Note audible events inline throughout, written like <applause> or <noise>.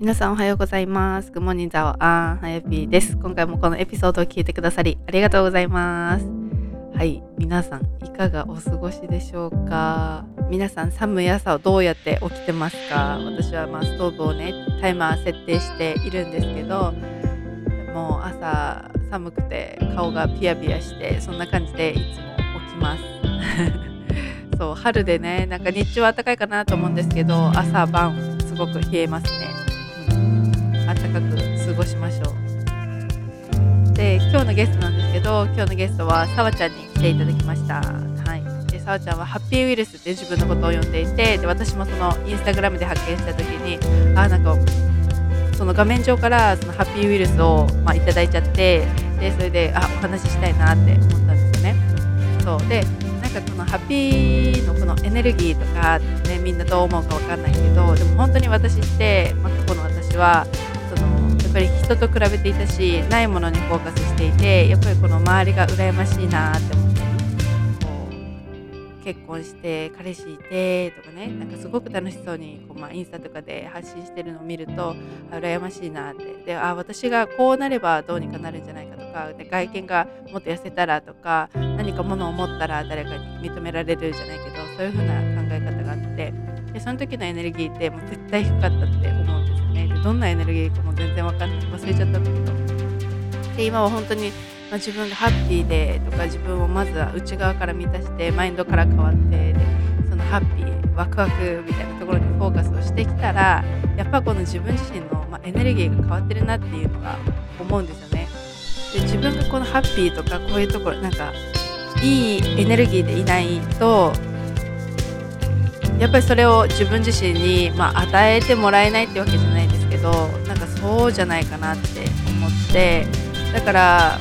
皆さんおはようございます。グモニンザオアンはやぴーです。今回もこのエピソードを聞いてくださりありがとうございます。はい、皆さんいかがお過ごしでしょうか？皆さん寒い朝をどうやって起きてますか？私はまあストーブをねタイマー設定しているんですけどもう朝寒くて顔がピヤピヤしてそんな感じでいつも起きます <laughs> そう春でねなんか日中は暖かいかなと思うんですけど朝晩すごく冷えますね、暖かく過ごしましょう。で今日のゲストなんですけど今日のゲストはさわちゃんに来ていただきました。はい。でさわちゃんはハッピーウイルスって自分のことを呼んでいてで私もそのインスタグラムで発見した時にあなんかその画面上からそのハッピーウイルスを、まあ、いただいちゃってでそれであお話ししたいなって思ったんですよね。そう。でなんかこのハッピーのこのエネルギーとか、ね、みんなどう思うかわかんないけどでも本当に私って、まあ、過去の私はっぱり人と比べていたしないものにフォーカスしていてやっぱりこの周りが羨ましいなって思ってこう結婚して彼氏いてとかねなんかすごく楽しそうにこう、まあ、インスタとかで発信してるのを見ると羨ましいなって。であ私がこうなればどうにかなるんじゃないかとかで外見がもっと痩せたらとか何かものを持ったら誰かに認められるじゃないけどそういう風な考え方があってでその時のエネルギーってもう絶対低かったって思う。ねどんなエネルギーかも全然わかんない。忘れちゃったんだけど。で今は本当に、まあ、自分がハッピーでとか自分をまずは内側から満たしてマインドから変わってでそのハッピーワクワクみたいなところにフォーカスをしてきたらやっぱこの自分自身の、まあ、エネルギーが変わってるなっていうのが思うんですよね。で自分がこのハッピーとかこういうところなんかいいエネルギーでいないとやっぱりそれを自分自身に、まあ、与えてもらえないってわけじゃない。けどなんかそうじゃないかなって思って。だから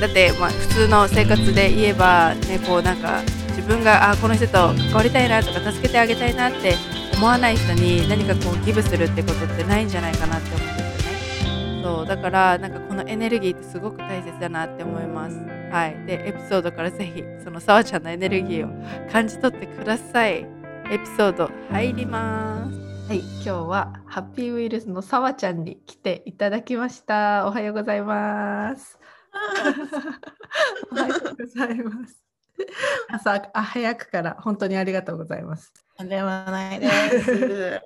だってまあ普通の生活で言えばねこうなんか自分があこの人と関わりたいなとか助けてあげたいなって思わない人に何かこうギブするってことってないんじゃないかなって思うんですよね。そうだからなんかこのエネルギーってすごく大切だなって思います。はい。でエピソードからぜひそのさわちゃんのエネルギーを感じ取ってください。エピソード入ります。はい今日はハッピーウイルスのさわちゃんに来ていただきました。おはようございます。おはようございます。朝あ早くから本当にありがとうございます。とんでもないです。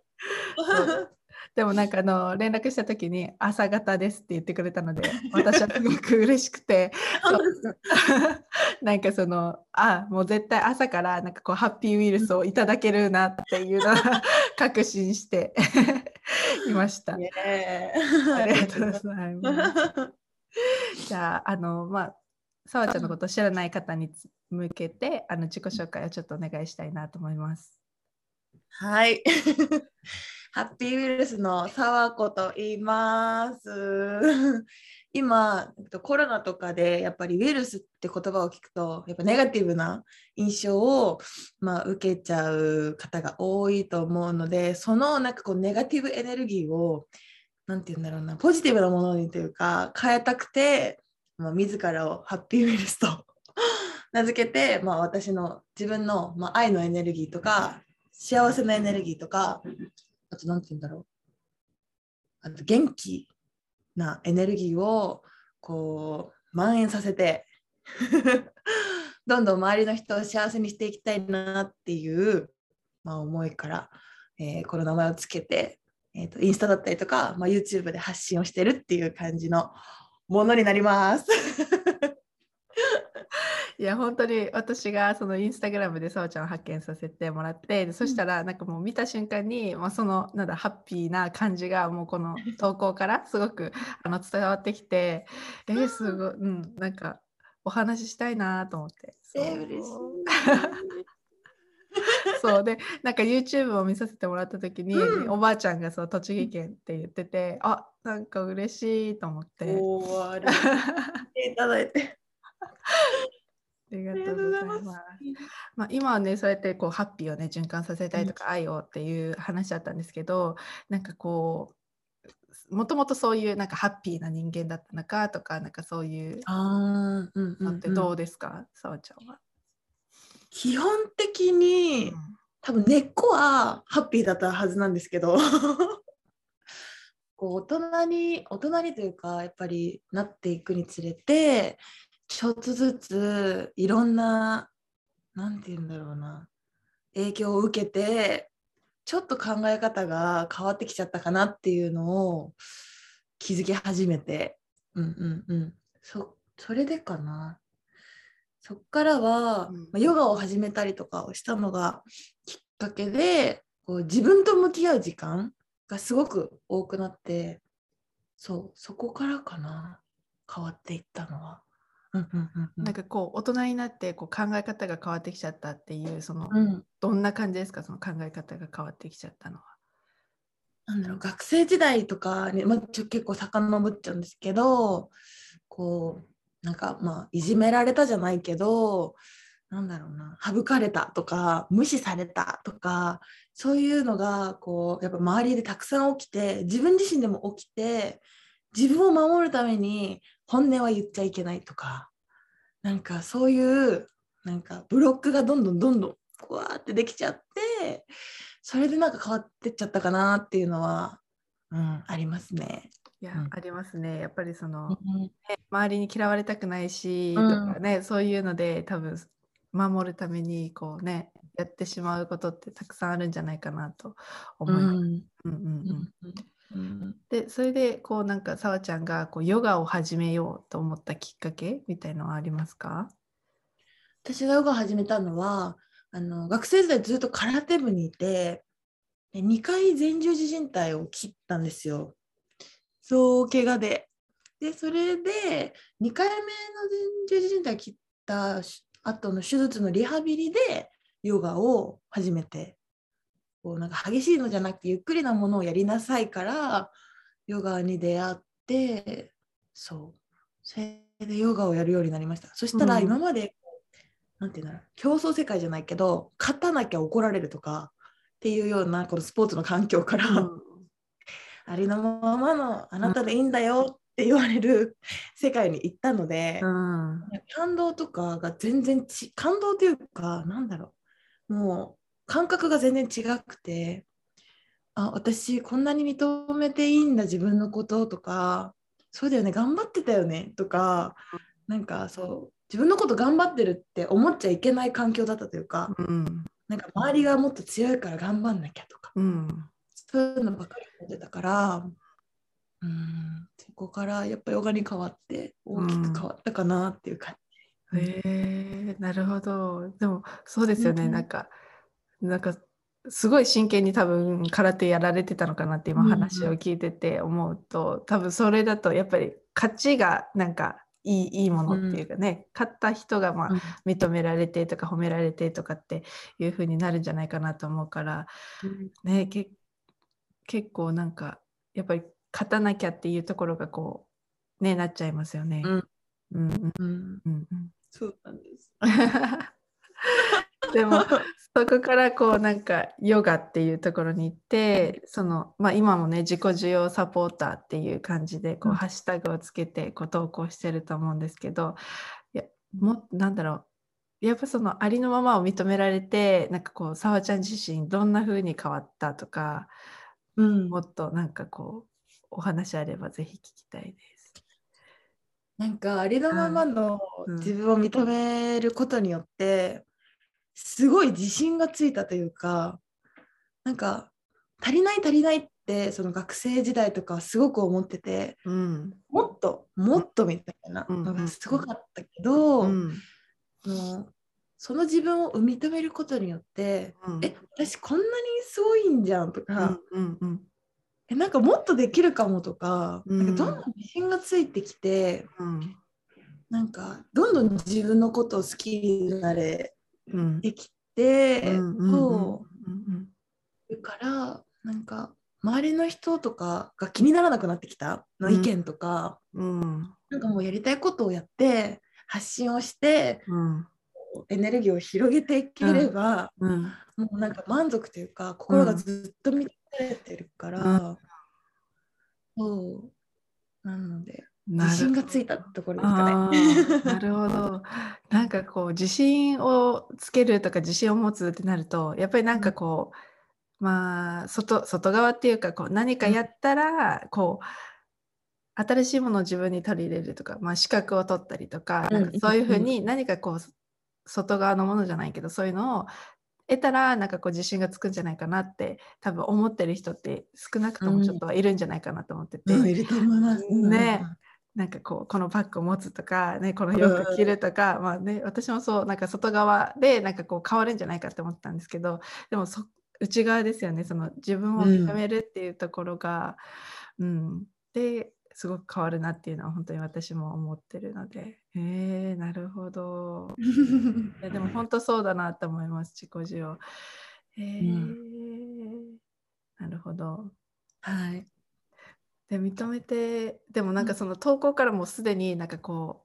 <laughs> でもなんかあの連絡した時に朝方ですって言ってくれたので私はすごく嬉しくて <laughs> <laughs> なんかそのあもう絶対朝からなんかこうハッピーウイルスをいただけるなっていうのを <laughs> 確信していました。ありがとうございます。じゃああのまあさわちゃんのことを知らない方につ向けてあの自己紹介をちょっとお願いしたいなと思います。はい。ハッピーウイルスの沢子と言います。<laughs> 今、コロナとかでやっぱりウイルスって言葉を聞くと、やっぱネガティブな印象を、まあ、受けちゃう方が多いと思うので、そのなんかこうネガティブエネルギーを、なんて言うんだろうな、ポジティブなものにというか、変えたくて、まあ、自らをハッピーウイルスと <laughs> 名付けて、まあ、私の自分の、まあ、愛のエネルギーとか、幸せなエネルギーとか、あと何て言うんだろう。あと元気なエネルギーをこう蔓延させて <laughs> どんどん周りの人を幸せにしていきたいなっていう、まあ、思いから、えーこの名前をつけて、えーとインスタだったりとか、まあ、YouTube で発信をしてるっていう感じのものになります。いや本当に私がそのインスタグラムでさわちゃんを発見させてもらってでそしたらなんかもう見た瞬間に、まあ、そのなんだハッピーな感じがもうこの投稿からすごくあの伝わってきてえー、すごい、うん、なんかお話ししたいなと思って。そう。えー嬉しい。<laughs> そう。でなんか YouTube を見させてもらった時に、うん。おばあちゃんがそう栃木県って言っててあなんか嬉しいと思って。おーありがとういただいて。ありがとうございます。まあ、今はねそうやってこうハッピーをね循環させたいとか、愛をっていう話だったんですけどなんかこうもともとそういうなんかハッピーな人間だったのかとかなんかそういうのってどうですか、さわちゃんは。基本的に多分根っこはハッピーだったはずなんですけど。<laughs> こう大人に大人にというかやっぱりなっていくにつれてちょっとずついろんななんて言うんだろうな影響を受けてちょっと考え方が変わってきちゃったかなっていうのを気づき始めて。うんうんうん。そそれでかな。そっからは、うん。まあ、ヨガを始めたりとかをしたのがきっかけでこう自分と向き合う時間がすごく多くなってそうそこからかな。変わっていったのは。うんうんうんうん。なんかこう大人になってこう考え方が変わってきちゃったっていうその、うん。どんな感じですか？その考え方が変わってきちゃったのは。なんだろう学生時代とかに、まあ、ちょ結構遡っちゃうんですけどこうなんかまあいじめられたじゃないけどなんだろうな省かれたとか無視されたとかそういうのがこうやっぱ周りでたくさん起きて自分自身でも起きて自分を守るために本音は言っちゃいけないとかなんかそういうなんかブロックがどんどんどんどんこわーってできちゃってそれでなんか変わってっちゃったかなっていうのは、うん、ありますね。いや、うん。ありますね。やっぱりその、うん周りに嫌われたくないし、うん。とかねそういうので多分守るためにこうねやってしまうことってたくさんあるんじゃないかなと思います。うん。うんうんうんでそれでこうなんかさわちゃんがこうヨガを始めようと思ったきっかけみたいのはありますか？私がヨガ始めたのはあの学生時代ずっと空手部にいてで2回前十字靭帯を切ったんですよ。そう怪我で。でそれで2回目の前十字靭帯切った後の手術のリハビリでヨガを始めてこうなんか激しいのじゃなくてゆっくりなものをやりなさいからヨガに出会ってそう。それでヨガをやるようになりました。そしたらうん。今まで、なんていうんだろう。競争世界じゃないけど勝たなきゃ怒られるとかっていうようなこのスポーツの環境から、ありのままのあなたでいいんだよって言われる世界に行ったので、うん。感動とかが全然ち感動というかなんだろう。もう感覚が全然違くてあ私こんなに認めていいんだ自分のこととかそうだよね頑張ってたよねとかなんかそう自分のこと頑張ってるって思っちゃいけない環境だったというかうんなんか周りがもっと強いから頑張んなきゃとかうんそういうのばっかり思ってたからうんそこからやっぱヨガに変わって大きく変わったかなっていう感じ。へえなるほど。でもそうですよね、うん。なんかなんかすごい真剣に多分空手やられてたのかなって今うんうん話を聞いてて思うと、多分それだとやっぱり勝ちがなんかいいいいものっていうかね、勝った人がまあ認められてとか褒められてとかっていう風になるんじゃないかなと思うからねけ結構なんかやっぱり勝たなきゃっていうところがこうねなっちゃいますよね。うん。うん。うんうん、うんうん。そうなんです。<laughs> でもそこからこうなんかヨガっていうところに行ってその、まあ、今もね自己需要サポーターっていう感じでこう、うん。ハッシュタグをつけてこう投稿してると思うんですけどいやもなんだろう。やっぱそのありのままを認められてなんかこうさわちゃん自身どんな風に変わったとかうん。もっとなんかこうお話あればぜひ聞きたいです。なんかありのままのうん。自分を認めることによってすごい自信がついたというかなんか足りない足りないってその学生時代とかはすごく思っててうん。もっともっとみたいなのがすごかったけど、うん。その自分を認めることによって、うん。え私こんなにすごいんじゃんとか、うんうん。えなんかもっとできるかもとか,、うん。なんかどんどん自信がついてきてうん。なんかどんどん自分のことを好きになれうん。てきて、そううんだからなんか周りの人とかが気にならなくなってきたの意見とか、うん。なんかもうやりたいことをやって発信をしてうんエネルギーを広げていければ、うんもうなんか満足というか心がずっと満たれてるから、うん。そう。なので自信がついたところですかあね。ーなるほど。なんかこう自信をつけるとか自信を持つってなるとやっぱりなんかこうまあ外外側っていうかこう何かやったらこう新しいものを自分に取り入れるとか、まあ、資格を取ったりとか,、かそういうふううん。に何かこう外側のものじゃないけどそういうのを得たらなんかこう自信がつくんじゃないかなって多分思ってる人って少なくともちょっとはいるんじゃないかなと思ってて、うん、いると思います。ねなんかこうこのバッグを持つとか、ね、この洋服着るとか、まあね、私もそうなんか外側でなんかこう変わるんじゃないかって思ったんですけどでもそ内側ですよね。その自分を認めるっていうところが、うん。ですごく変わるなっていうのは本当に私も思ってるので。えー、なるほど。う <laughs> んいやでも本当そうだなと思います自己需要えーなるほど。はい。で認めてでもなんかその投稿からもうすでになんかこ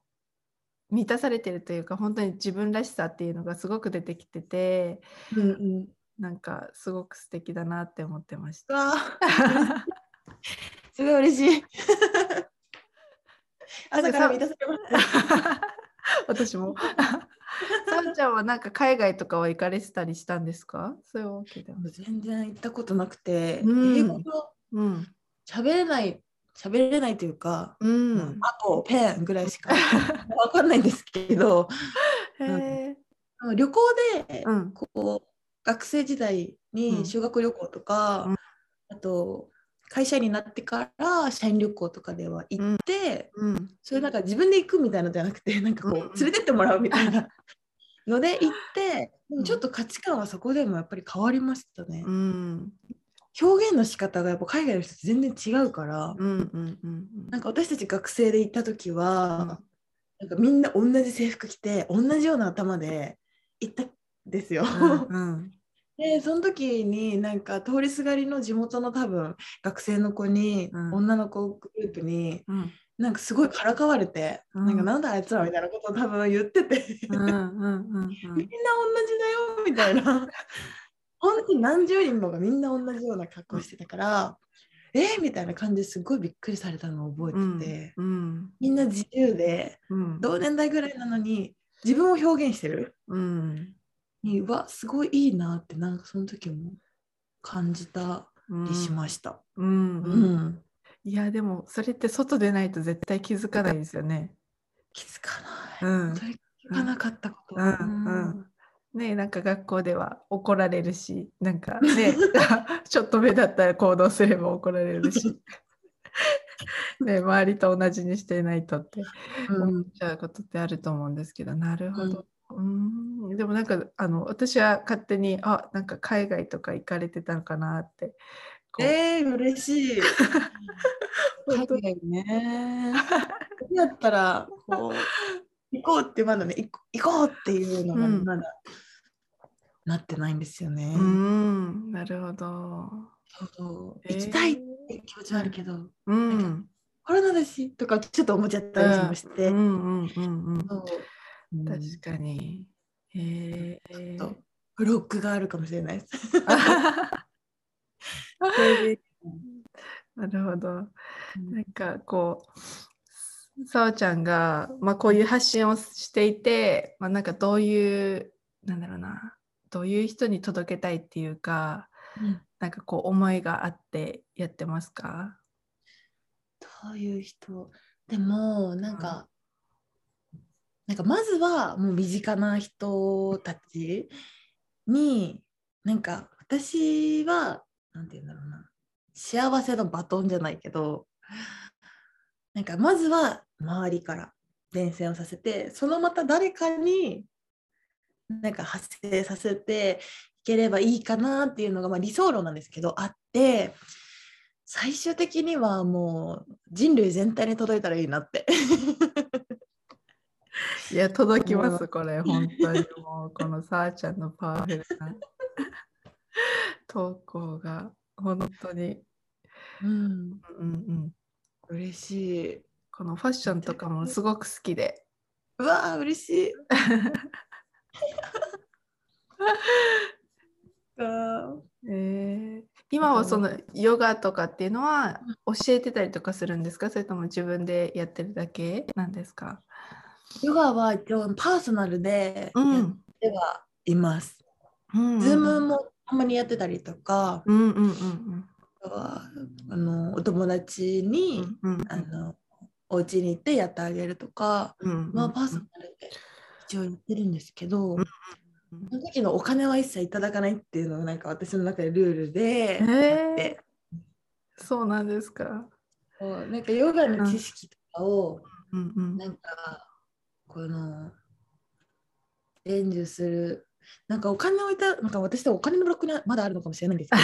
う満たされてるというか本当に自分らしさっていうのがすごく出てきててうんうん。なんかすごく素敵だなって思ってました。すごい嬉しい。<laughs> 朝から満たされました。<laughs> 私も。<laughs> さあちゃんはなんか海外とかは行かれてたりしたんですか？そういうわけでは。全然行ったことなくて、うん英語がうん。喋れない、喋れないというか、うん。あとペンぐらいしか <laughs> わかんないんですけど、へえ。旅行でうん。こう学生時代うんに修学旅行とか、うんあと会社員になってから社員旅行とかでは行って、うん。それなんか自分で行くみたいなのじゃなくてなんかこうんう連れてってもらうみたいなので行ってでもちょっと価値観はそこでもやっぱり変わりましたね。うん。表現の仕方がやっぱ海外の人と全然違うから、うん。うん。うん。なんか私たち学生で行った時は、うんなんかみんな同じ制服着て同じような頭で行ったんですよ。うん。<laughs> でその時になんか通りすがりの地元の多分学生の子に、うん女の子グループにうん。なんかすごいからかわれて、うんなんかなんだあいつらみたいなことを多分言ってて、うん。うん。うん。みんな同じだよみたいな <laughs> 本当に何十人もがみんな同じような格好してたから、えー？みたいな感じですごいびっくりされたのを覚えてて、うん。みんな自由でうん。同年代ぐらいなのに自分を表現してるうん。にうわすごいいいなってなんかその時も感じたりしました。うん。ううん。んいやでもそれって外でないと絶対気づかないですよね。気づかうない。ん本当に気づかなかったこと。うんうんねなんか学校では怒られるしなんかね <laughs> ちょっと目だったら行動すれば怒られるし、<laughs> ね、周りと同じにしていないとってうん。思っちゃうことってあると思うんですけど。なるほど。うん。でもなんかあの私は勝手にあなんか海外とか行かれてたのかなってえー、嬉しい。<laughs> 海外ね。どうやったらこう行こうってまだね行こうっていうのがうん。まだ、なってないんですよね。うんなるほど。そ行きたいって気持ちはあるけど、うんコロナだしとかちょっと思っちゃったりもして。確かに。へえちょっとブロックがあるかもしれないです。なるほど。なんかこう、さおちゃんが、まあ、こういう発信をしていて、まあ、なんかどういう、なんだろうな、どういう人に届けたいっていうか、うん。なんかこう思いがあってやってますか？どういう人？でもなんか、なんかまずはもう身近な人たちになんか私はなんて言うんだろうな。幸せのバトンじゃないけどなんかまずは周りから伝染をさせてそのまた誰かになんか発生させていければいいかなっていうのが、まあ、理想論なんですけどあって最終的にはもう人類全体に届いたらいいなって。<laughs> いや、届きます、これ、本当にもう、このさあちゃんのパワフルな投稿が、本当に、うん、うんうん、嬉しい。このファッションとかもすごく好きで。うわー嬉しい。<laughs> <laughs> あえー。今はそのヨガとかっていうのは教えてたりとかするんですか？それとも自分でやってるだけ？なんですか？ヨガは一応パーソナルでうん、やってはいます。うんズームもたまにやってたりとか、うんうんうんあとはあのお友達に、うんうんあのお家に行ってやってあげるとか、うん。まあ、パーソナルで一応やってるんですけど、うんその時のお金は一切いただかないっていうのがなんか私の中でルールで、へでそうなんですか。なんかヨガの知識とかを、うんうんなんかこの伝授するなんかお金をいたなんか私とお金のブロックにまだあるのかもしれないんですけど。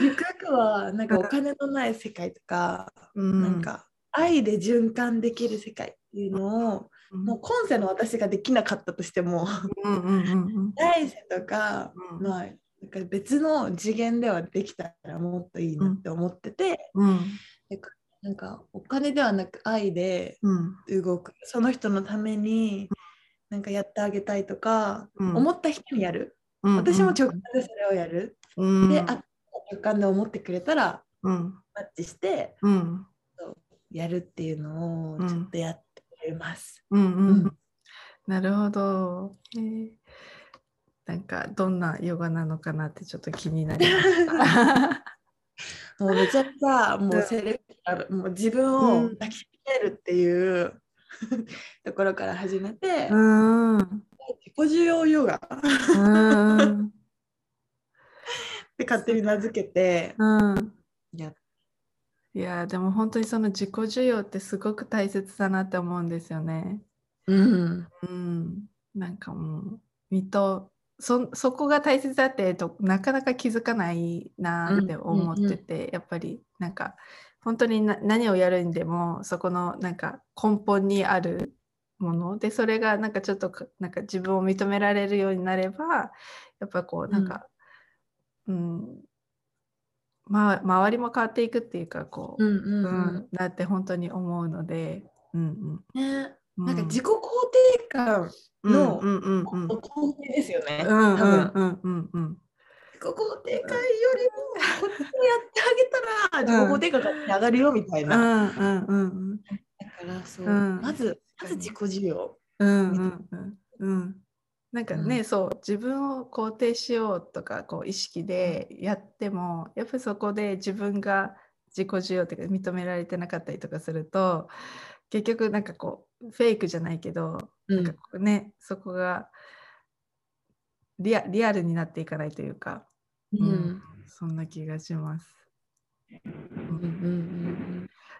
ゆくゆくはなんかお金のない世界とか、うん。なんか愛で循環できる世界っていうのを、もう今世の私ができなかったとしてもうんうんうんうん。来世とか、うん。まあなんか別の次元ではできたらもっといいなって思ってて、うん。なんかなんかお金ではなく愛でうん。動くその人のためになんかやってあげたいとか、うん。思った人にやる。うん私も直感でそれをやる、うん。であ直感で思ってくれたらうん。マッチしてうん。やるっていうのをちょっとやってます。うんううん。んなるほど。へえなんかどんなヨガなのかなってちょっと気になりました。<laughs> もうめちゃくちゃもうセレもう自分を抱きしめるっていう <laughs> ところから始めて、うんうん。自己需要ヨガ。っうん。<laughs> て勝手に名付けてうん。やっいやでも本当にその自己需要ってすごく大切だなって思うんですよね。うん。うん、なんかもう身とそそこが大切だってとなかなか気づかないなって思ってて、やっぱりなんか本当にな何をやるにでもそこのなんか根本にあるものでそれがなんかちょっとかなんか自分を認められるようになればやっぱこうなんか、うんま、周りも変わっていくっていうかこう、うんうんううんんだって本当に思うので、うんね。うん、なんか自己肯定感うんのうんうんうん。肯定ですよね。うんうんうんうん。うん自己肯定感よりもこっちにやってあげたら自己肯定感が上がるよみたいな。うんうんうんだからそう、うん。まずまず自己需要。うんうんうんうんなんかね、うん。そう自分を肯定しようとかこう意識でやっても、やっぱりそこで自分が自己需要っていうか認められてなかったりとかすると結局なんかこうフェイクじゃないけど、うん。なんかこうねそこがリアリアルになっていかないというか、うん。うん。そんな気がします。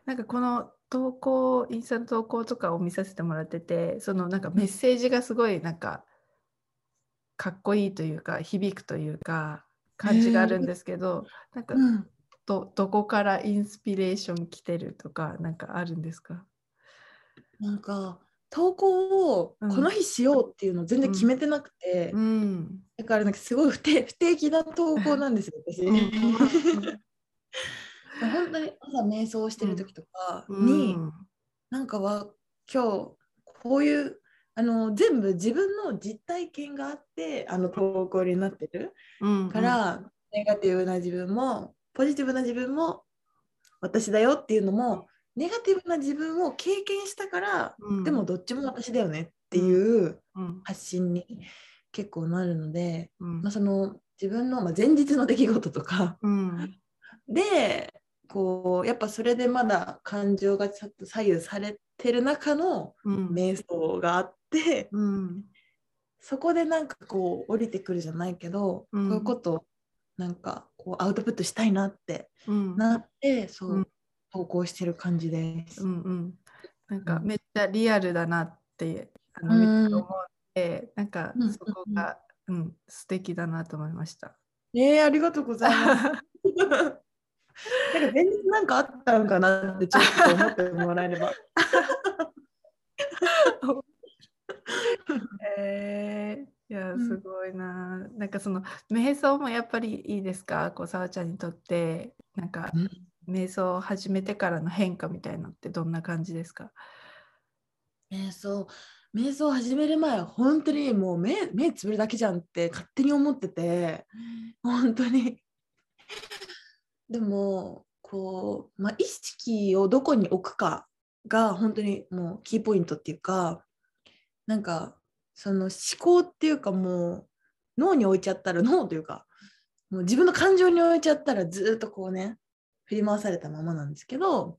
なんかこの投稿インスタの投稿とかを見させてもらっててそのなんかメッセージがすごいなんかかっこいいというか響くというか感じがあるんですけど、なんかうん。うんどどこからインスピレーション来てるとかなんかあるんですか？なんか投稿をこの日しようっていうのを全然決めてなくて、うん。だからなんかすごい不定不定期な投稿なんですよ私。<laughs> 本当に朝瞑想してる時とかに、なんかは今日こういうあの全部自分の実体験があってあの投稿になってる。うんから、ネガティブな自分もポジティブな自分も私だよっていうのもネガティブな自分を経験したから、うん。でもどっちも私だよねっていううん。発信に結構なるので、うん。まあ、その自分の、まあ、前日の出来事とか。うん。でこうやっぱそれでまだ感情がちょっと左右されてる中のうん。瞑想があって、うん。そこでなんかこう降りてくるじゃないけど、うん。こういうことをなんかこうアウトプットしたいなってうん。なってそう、うん。投稿してる感じです。うんうん、なんかめっちゃリアルだなってあのうん。めっちゃ思って、なんかうん。そこが、うん、素敵だなと思いました。えー、ありがとうございます。<laughs> <laughs> なんか前日なんかあったのかなってちょっと思ってもらえれば。<laughs> えー、いやうん。すごいな、なんかその瞑想もやっぱりいいですか？こうさわちゃんにとって。なんか瞑想を始めてからの変化みたいなのってどんな感じですか？瞑想。瞑想始める前は本当にもう目目つぶるだけじゃんって勝手に思ってて。本当にでもこう、まあ、意識をどこに置くかが本当にもうキーポイントっていうかなんかその思考っていうかもう脳に置いちゃったら脳というかもう自分の感情に置いちゃったらずっとこうね振り回されたままなんですけど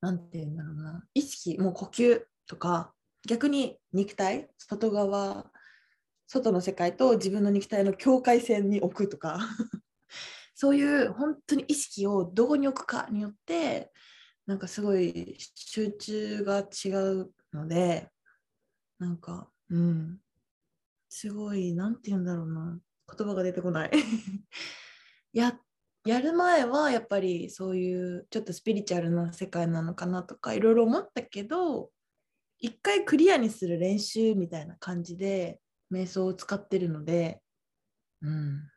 なんて言うんだろうな。意識もう呼吸とか逆に肉体外側外の世界と自分の肉体の境界線に置くとか。そういう本当に意識をどこに置くかによってなんかすごい集中が違うのでなんかうん。すごいなんて言うんだろうな。言葉が出てこない。<laughs> ややる前はやっぱりそういうちょっとスピリチュアルな世界なのかなとかいろいろ思ったけど一回クリアにする練習みたいな感じで瞑想を使ってるので、うん、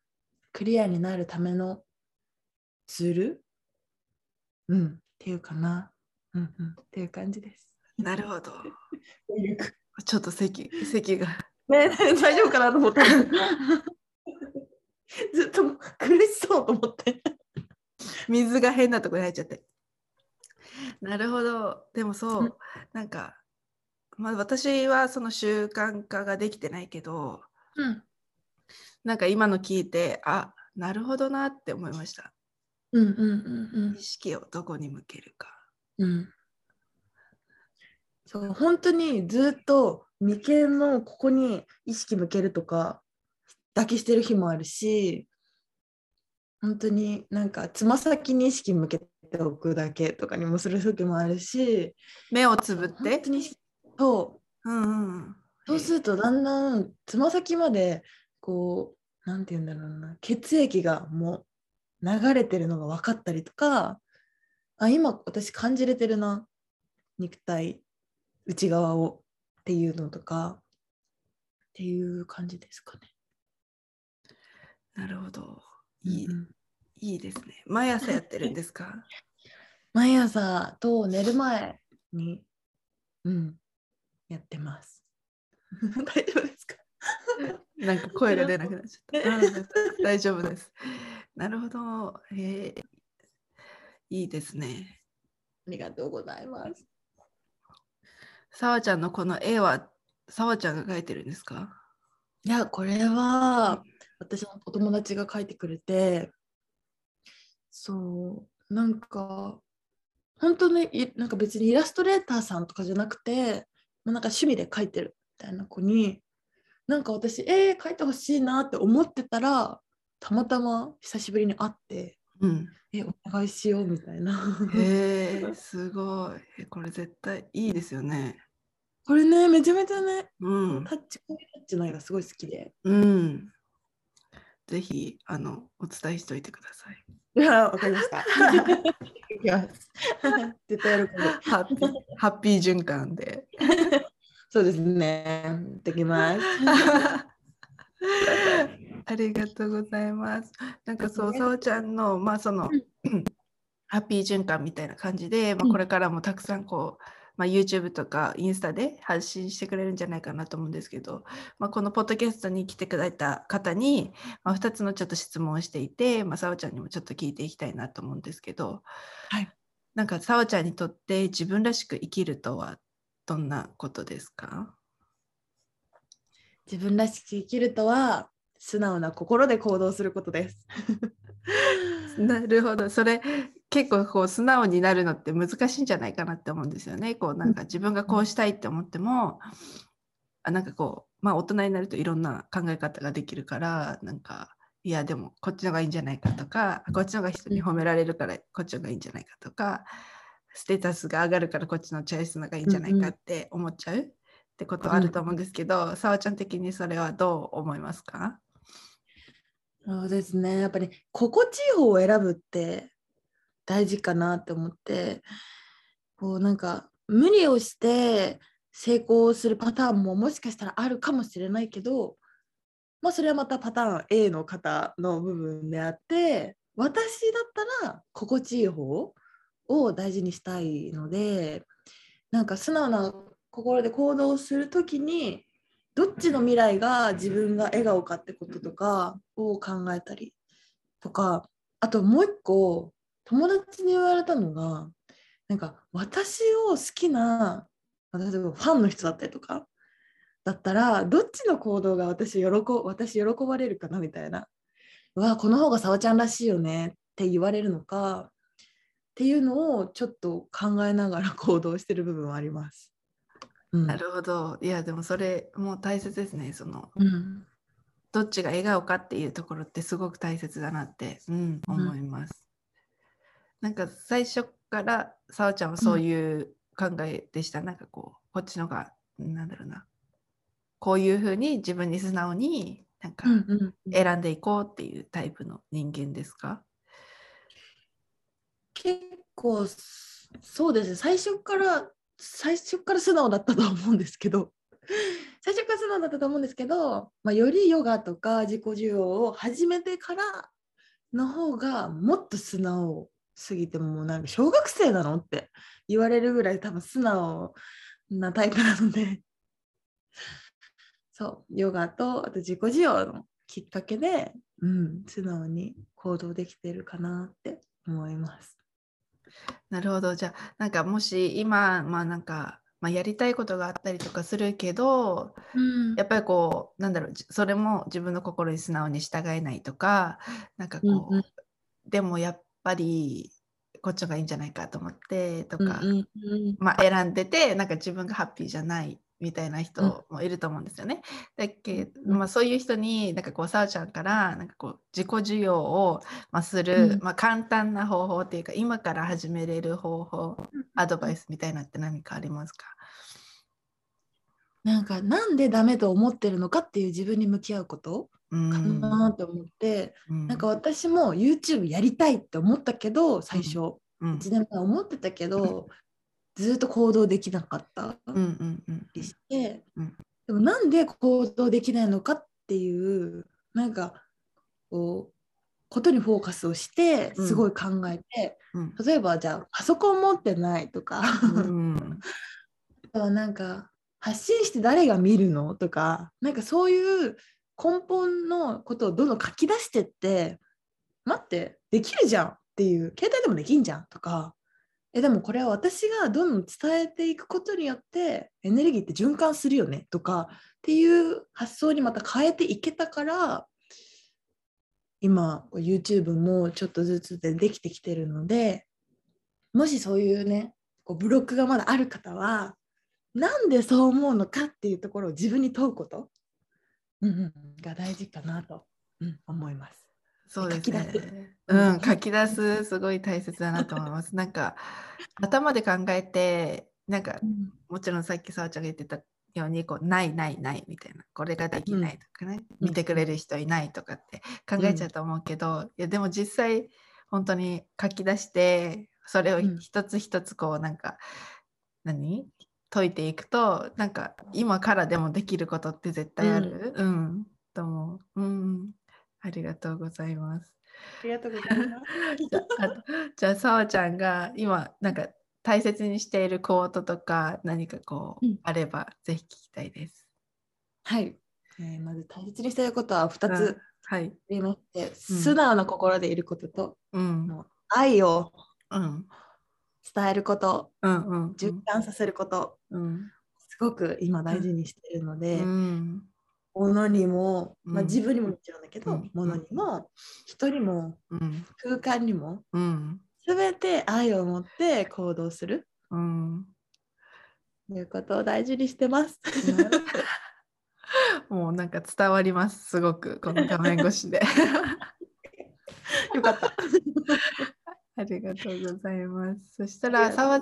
クリアになるためのツール、うん、っていうかな、うんうん、っていう感じです。なるほど。<laughs> ちょっと席席が。ね、大丈夫かなと思った。ずっと苦しそうと思って。水が変なところに入っちゃって。なるほど。でもそう、うんなんか、まあ、私はその習慣化ができてないけど、うん、なんか今の聞いて、あなるほどなって思いました。うんうんうん意識をどこに向けるか。うん。うん。そう本当にずっと眉間のここに意識向けるとかだけしてる日もあるし本当になんかつま先に意識向けておくだけとかにもする時もあるし目をつぶって？本当。にそううんうん。そうするとだんだんつま先までこうなんて言うんだろうな血液がもう流れてるのが分かったりとかあ今私感じれてるな肉体内側をっていうのとかっていう感じですかね。なるほど。いい,、うんいいですね。毎朝やってるんですか？<laughs> 毎朝と寝る前に、うん、やってます。<laughs> 大丈夫ですか <laughs> なんか声が出なくなっちゃった。うん大丈夫です。なるほど。えーいいですね。ありがとうございます。さわちゃんのこの絵は、さわちゃんが描いてるんですか？いや、これは私のお友達が書いてくれて、そう、なんか、本当にいなんか別にイラストレーターさんとかじゃなくて、もうなんか趣味で描いてるみたいな子に、なんか私、えー、描いてほしいなって思ってたら、たまたま久しぶりに会って、うん。え、お願いしようみたいな。へえ、すごい。えこれ絶対いいですよね。これね、めちゃめちゃね、うん。タッチ、こういうタッチの絵がすごい好きで。うん。ぜひ、あの、お伝えしといてください。いや、わかりました。<laughs> いきます。<laughs> 絶対喜ぶ。ハッピー、ハッピー循環で。そうですね。できます。<laughs> ありがとうございます。なんかそう、ねさおちゃんの、まあその、<clears throat> ハッピー循環みたいな感じで、まあ、うんこれからもたくさんこう、まあ、YouTube とかインスタで発信してくれるんじゃないかなと思うんですけど、まあ、このポッドキャストに来てくれた方に、まあ、2つのちょっと質問をしていて、まあ、さおちゃんにもちょっと聞いていきたいなと思うんですけど、はい、なんかさおちゃんにとって自分らしく生きるとはどんなことですか？自分らしく生きるとは、素直な心で行動することです。<laughs> なるほどそれ結構こう素直になるのって難しいんじゃないかなって思うんですよね。こうなんか自分がこうしたいって思ってもあなんかこうまあ大人になるといろんな考え方ができるからなんかいやでもこっちの方がいいんじゃないかとかこっちの方が人に褒められるからこっちの方がいいんじゃないかとかステータスが上がるからこっちのチョイスの方がいいんじゃないかって思っちゃう？ってことはあると思うんですけどさわちゃん的にそれはどう思いますか？そうですね。やっぱり心地いい方を選ぶって大事かなって思って、こうなんか無理をして成功するパターンももしかしたらあるかもしれないけど、まあそれはまたパターン A の方の部分であって、私だったら心地いい方を大事にしたいので、なんか素直な心で行動するときにどっちの未来が自分が笑顔かってこととかを考えたりとかあともう一個友達に言われたのがなんか私を好きな例えばファンの人だったりとかだったらどっちの行動が私喜私喜ばれるかなみたいな。うわこの方がさわちゃんらしいよねって言われるのかっていうのをちょっと考えながら <laughs> 行動してる部分はあります。うん。なるほど。いやでもそれもう大切ですねそのうん。どっちが笑顔かっていうところってすごく大切だなって、うん、思います。なんか最初からさわちゃんはそういう考えでした、なんかこうこっちのがなんだろうな。こういうふうに自分に素直になんかうんうんうん。選んでいこうっていうタイプの人間ですか、結構そうですね最初から最初から素直だったと思うんですけど <laughs> 最初から素直だったと思うんですけど、まあ、よりヨガとか自己需要を始めてからの方がもっと素直すぎてもうなんか小学生なのって言われるぐらい多分素直なタイプなので <laughs> そうヨガとあと自己需要のきっかけで、うん、素直に行動できてるかなって思います。なるほど。じゃあなんかもし今まあなんか、まあ、やりたいことがあったりとかするけどうん。やっぱりこうなんだろうじそれも自分の心に素直に従えないとかなんかこう、うん。うんでもやっぱりこっちがいいんじゃないかと思ってとか、うんうんうん。まあ、選んでてなんか自分がハッピーじゃないみたいな人もいると思うんですよね。だけうん。まあ、そういう人になんかこうさおちゃんからなんかこう自己需要を、まあ、する、うん。まあ、簡単な方法っていうか今から始めれる方法アドバイスみたいなのって何かありますか？なんかなんでダメと思ってるのかっていう自分に向き合うことうんかなと思って、うん。なんか私も YouTube やりたいって思ったけど最初、うん。1年前思ってたけど、ずっと行動できなかったうんうんうんりして、うん。でもなんで行動できないのかっていうなんかこうことにフォーカスをしてうん。すごい考えて、うん。例えばじゃあパソコン持ってないとか、うん。<laughs> あとはなんか発信して誰が見るのとかなんかそういう根本のことをどんどん書き出してって待ってできるじゃんっていう携帯でもできんじゃんとかえでもこれは私がどんどん伝えていくことによってエネルギーって循環するよねとかっていう発想にまた変えていけたから今 YouTube もちょっとずつでできてきてるのでもしそういうねこうブロックがまだある方はなんでそう思うのかっていうところを自分に問うこと、うんうん、が大事かなと、うん、思います。そうですね。うん、書き出すすごい大切だなと思います。なんか <laughs> 頭で考えてなんかもちろんさっきさわちゃんが言ってたようにこうないないないみたいなこれができないとかね、うん見てくれる人いないとかって考えちゃうと思うけど、いやでも実際本当に書き出してそれをうん一つ一つこうなんか、何？解いていくとなんか今からでもできることって絶対ある、うん。と思う、うん、ありがとうございます。ありがとうございます。じゃあさわちゃんが今なんか大切にしているコートとか何かこう、うんあればぜひ聞きたいです。はい、えーまず大切にしていることは2うんつはい。ありまして、素直な心でいることと、うん。愛をうん。伝えることうんうん。循環させること、うん。すごく今大事にしているので、うん。物にも、まあ、うん自分にももちろんだけど、うん物にも人にもうん。空間にもうん。全て愛を持って行動するうん。ということを大事にしてます。もうなんか伝わります。すごくこの画面越しで。<laughs> よかった。ありがとうございます。そしたあら、さわ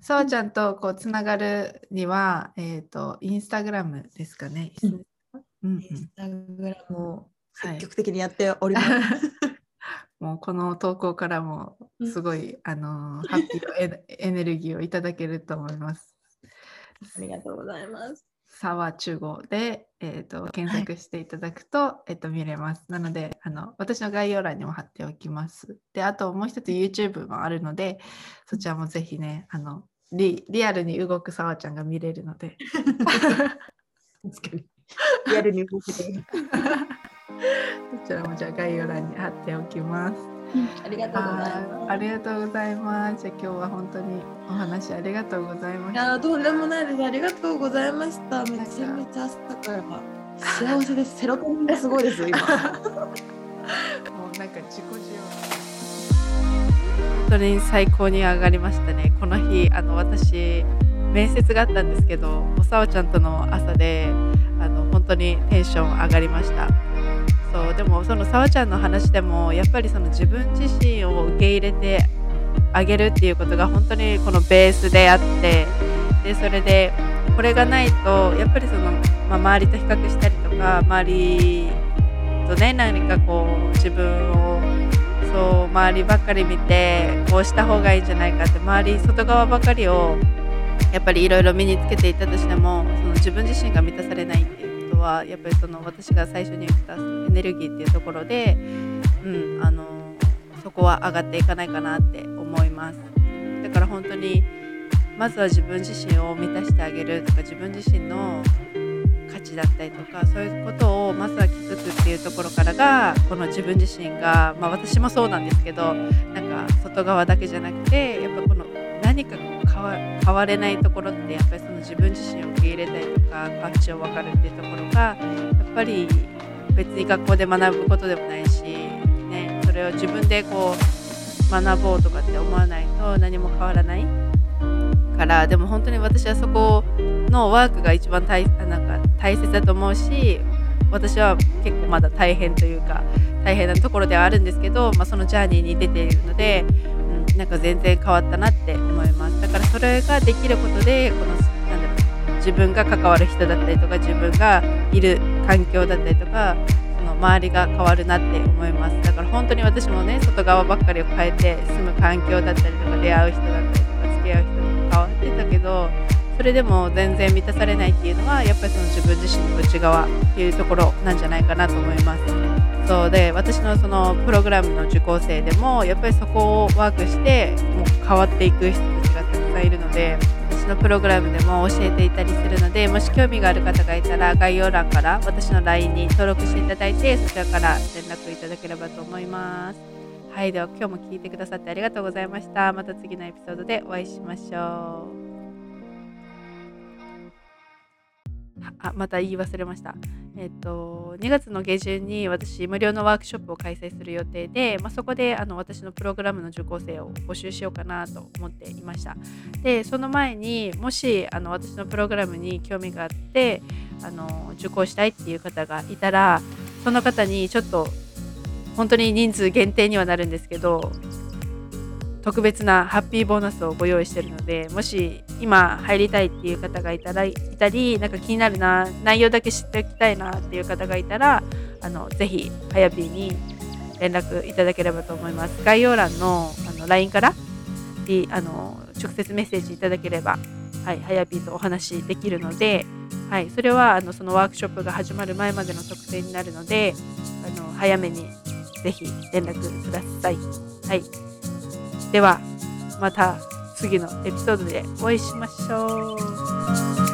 さわちゃんとこうつながるには、えっ、と、インスタグラムですかね。うんうんインスタグラムをはい積極的にやっております。<laughs> もうこの投稿からもすごい、あのハッピーなエネエネルギーをいただけると思います。ありがとうございます。サワ中語で、えー、と検索していただくと,、えー、と見れます。なのであの、私の概要欄にも貼っておきます。で、あともう一つ YouTube もあるので、そちらもぜひね、あのリリアルに動くサワちゃんが見れるので、<laughs> 確かに。リアルに動けてる。そちらもじゃあ概要欄に貼っておきます。ありがとうございます。ありがとうございます。じゃあ今日は本当にお話ありがとうございまいした。やとんでもないです。ありがとうございました。めちゃめちゃ朝から幸せです。セロトニンがすごいです今。もうなんか自己本当に最高に上がりましたね。この日あの私面接があったんですけど、おさわちゃんとの朝であの本当にテンション上がりました。そうでもそのさわちゃんの話でもやっぱりその自分自身を受け入れてあげるっていうことが本当にこのベースであってでそれでこれがないとやっぱりその、まあ、周りと比較したりとか周りとね何かこう自分をそう周りばっかり見てこうした方がいいんじゃないかって周り外側ばかりをやっぱりいろいろ身につけていたとしてもその自分自身が満たされないっていうことはやっぱりその私が最初に言ったエネルギーっていうところで、うん、あのそこは上がっていかないかなって思います。だから本当にまずは自分自身を満たしてあげるとか自分自身の価値だったりとかそういうことをまずは気づくっていうところからがこの自分自身が、まあ、私もそうなんですけどなんか外側だけじゃなくてやっぱこの何か変わ変われないところってやっぱりその自分自身を受け入れたりとか価値を分かるっていうところがやっぱり別に学校で学ぶことでもないし、ね、それを自分でこう学ぼうとかって思わないと何も変わらない。からでも本当に私はそこのワークが一番大なんか大切だと思うし私は結構まだ大変というか大変なところではあるんですけど、まあ、そのジャーニーに出ているので、うん、なんか全然変わったなってからそれができることでこのなんだろう自分が関わる人だったりとか自分がいる環境だったりとかその周りが変わるなって思いますだから本当に私もね外側ばっかりを変えて住む環境だったりとか出会う人だったりとか付き合う人とか変わってたけどそれでも全然満たされないっていうのはやっぱりその自分自身の内側っていうところなんじゃないかなと思います。そうで私のそのプログラムの受講生でもやっぱりそこをワークしてもう変わっていく人たくさんいるので私のプログラムでも教えていたりするのでもし興味がある方がいたら概要欄から私の LINE に登録していただいてそちらから連絡いただければと思います。はい、では今日も聞いてくださってありがとうございました。また次のエピソードでお会いしましょう。あまた言い忘れました。えっと、2月の下旬に私、無料のワークショップを開催する予定で、まあ、そこであの私のプログラムの受講生を募集しようかなと思っていました。で、その前にもしあの私のプログラムに興味があってあの受講したいっていう方がいたら、その方にちょっと本当に人数限定にはなるんですけど、特別なハッピーボーナスをご用意してるのでもし今入りたいっていう方がいたらいたりなんか気になるな内容だけ知っておきたいなっていう方がいたらあのぜひはやぴーに連絡いただければと思います。概要欄のあの LINE からあの直接メッセージいただければはいはやぴーとお話できるのではいそれはあのそのワークショップが始まる前までの特典になるのであの早めにぜひ連絡ください。はい。ではまた。次のエピソードでお会いしましょう。